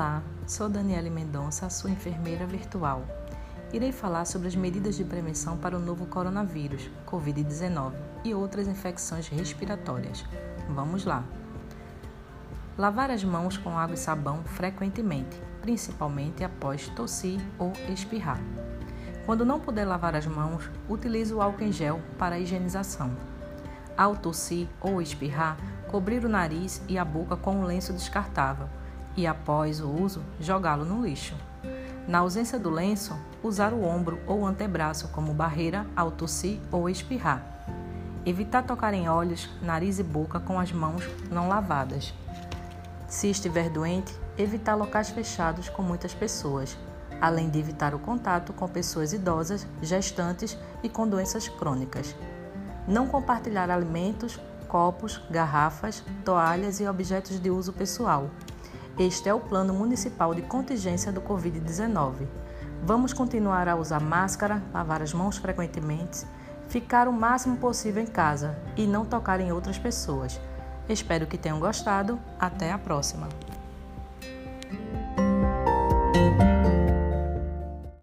Olá, sou Daniele Mendonça, sua enfermeira virtual. Irei falar sobre as medidas de prevenção para o novo coronavírus, Covid-19 e outras infecções respiratórias. Vamos lá! Lavar as mãos com água e sabão frequentemente, principalmente após tossir ou espirrar. Quando não puder lavar as mãos, utilize o álcool em gel para higienização. Ao tossir ou espirrar, cobrir o nariz e a boca com um lenço descartável e, após o uso, jogá-lo no lixo. Na ausência do lenço, usar o ombro ou antebraço como barreira ao tossir ou espirrar. Evitar tocar em olhos, nariz e boca com as mãos não lavadas. Se estiver doente, evitar locais fechados com muitas pessoas, além de evitar o contato com pessoas idosas, gestantes e com doenças crônicas. Não compartilhar alimentos, copos, garrafas, toalhas e objetos de uso pessoal este é o Plano Municipal de Contingência do Covid-19. Vamos continuar a usar máscara, lavar as mãos frequentemente, ficar o máximo possível em casa e não tocar em outras pessoas. Espero que tenham gostado. Até a próxima!